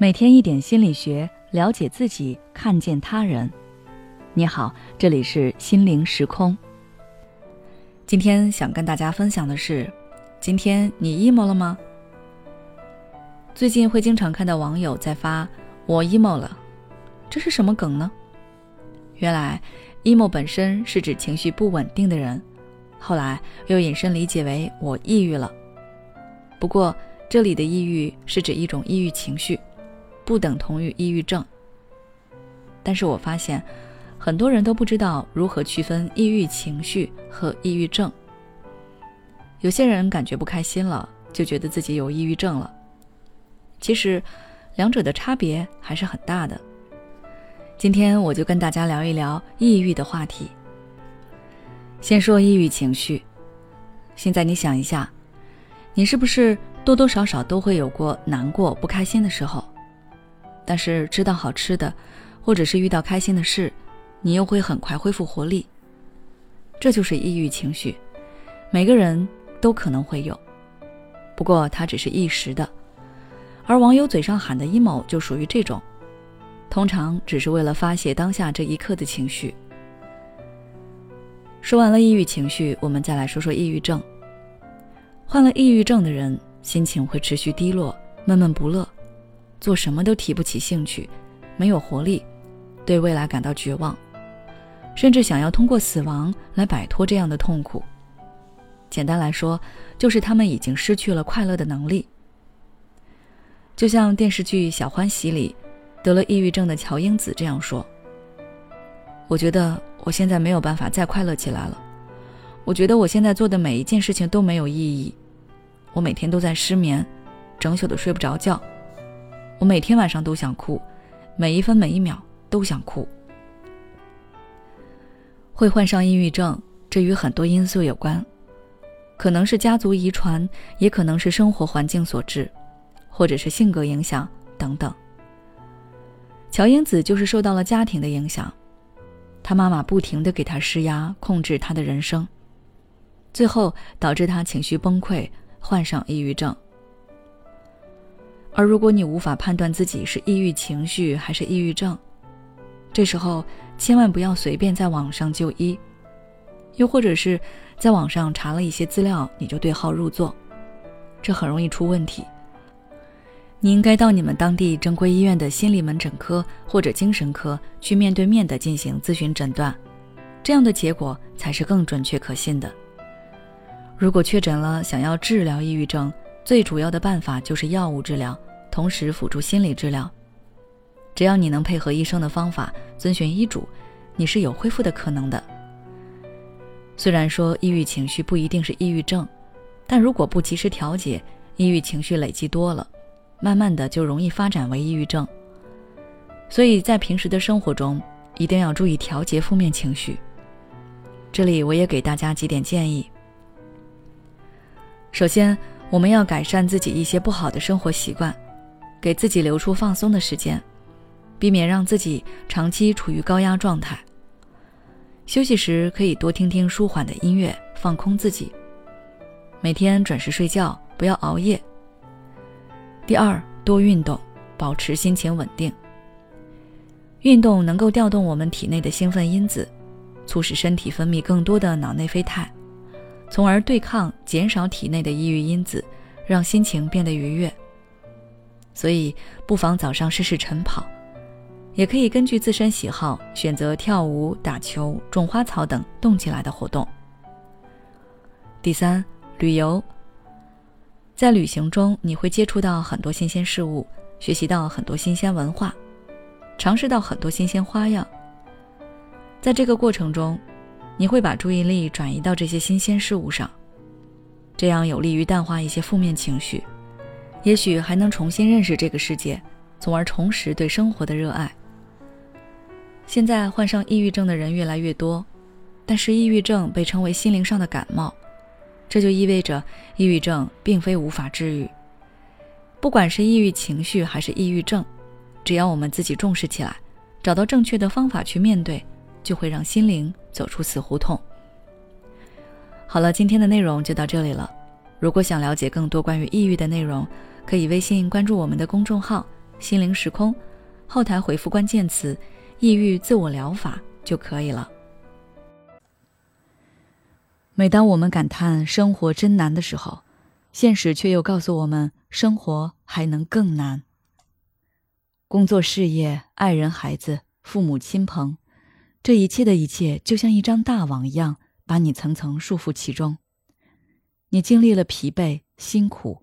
每天一点心理学，了解自己，看见他人。你好，这里是心灵时空。今天想跟大家分享的是，今天你 emo 了吗？最近会经常看到网友在发“我 emo 了”，这是什么梗呢？原来 emo 本身是指情绪不稳定的人，后来又引申理解为我抑郁了。不过这里的抑郁是指一种抑郁情绪。不等同于抑郁症，但是我发现很多人都不知道如何区分抑郁情绪和抑郁症。有些人感觉不开心了，就觉得自己有抑郁症了。其实，两者的差别还是很大的。今天我就跟大家聊一聊抑郁的话题。先说抑郁情绪，现在你想一下，你是不是多多少少都会有过难过、不开心的时候？但是吃到好吃的，或者是遇到开心的事，你又会很快恢复活力。这就是抑郁情绪，每个人都可能会有，不过它只是一时的。而网友嘴上喊的 emo 就属于这种，通常只是为了发泄当下这一刻的情绪。说完了抑郁情绪，我们再来说说抑郁症。患了抑郁症的人，心情会持续低落，闷闷不乐。做什么都提不起兴趣，没有活力，对未来感到绝望，甚至想要通过死亡来摆脱这样的痛苦。简单来说，就是他们已经失去了快乐的能力。就像电视剧《小欢喜》里，得了抑郁症的乔英子这样说：“我觉得我现在没有办法再快乐起来了。我觉得我现在做的每一件事情都没有意义。我每天都在失眠，整宿的睡不着觉。”我每天晚上都想哭，每一分每一秒都想哭。会患上抑郁症，这与很多因素有关，可能是家族遗传，也可能是生活环境所致，或者是性格影响等等。乔英子就是受到了家庭的影响，她妈妈不停的给她施压，控制她的人生，最后导致她情绪崩溃，患上抑郁症。而如果你无法判断自己是抑郁情绪还是抑郁症，这时候千万不要随便在网上就医，又或者是在网上查了一些资料你就对号入座，这很容易出问题。你应该到你们当地正规医院的心理门诊科或者精神科去面对面的进行咨询诊断，这样的结果才是更准确可信的。如果确诊了，想要治疗抑郁症，最主要的办法就是药物治疗。同时辅助心理治疗，只要你能配合医生的方法，遵循医嘱，你是有恢复的可能的。虽然说抑郁情绪不一定是抑郁症，但如果不及时调节，抑郁情绪累积多了，慢慢的就容易发展为抑郁症。所以在平时的生活中，一定要注意调节负面情绪。这里我也给大家几点建议。首先，我们要改善自己一些不好的生活习惯。给自己留出放松的时间，避免让自己长期处于高压状态。休息时可以多听听舒缓的音乐，放空自己。每天准时睡觉，不要熬夜。第二，多运动，保持心情稳定。运动能够调动我们体内的兴奋因子，促使身体分泌更多的脑内啡肽，从而对抗、减少体内的抑郁因子，让心情变得愉悦。所以，不妨早上试试晨跑，也可以根据自身喜好选择跳舞、打球、种花草等动起来的活动。第三，旅游。在旅行中，你会接触到很多新鲜事物，学习到很多新鲜文化，尝试到很多新鲜花样。在这个过程中，你会把注意力转移到这些新鲜事物上，这样有利于淡化一些负面情绪。也许还能重新认识这个世界，从而重拾对生活的热爱。现在患上抑郁症的人越来越多，但是抑郁症被称为心灵上的感冒，这就意味着抑郁症并非无法治愈。不管是抑郁情绪还是抑郁症，只要我们自己重视起来，找到正确的方法去面对，就会让心灵走出死胡同。好了，今天的内容就到这里了。如果想了解更多关于抑郁的内容，可以微信关注我们的公众号心灵时空，后台回复关键词“抑郁自我疗法”就可以了。每当我们感叹生活真难的时候，现实却又告诉我们，生活还能更难。工作、事业、爱人、孩子、父母亲朋，这一切的一切，就像一张大网一样，把你层层束缚其中。你经历了疲惫、辛苦、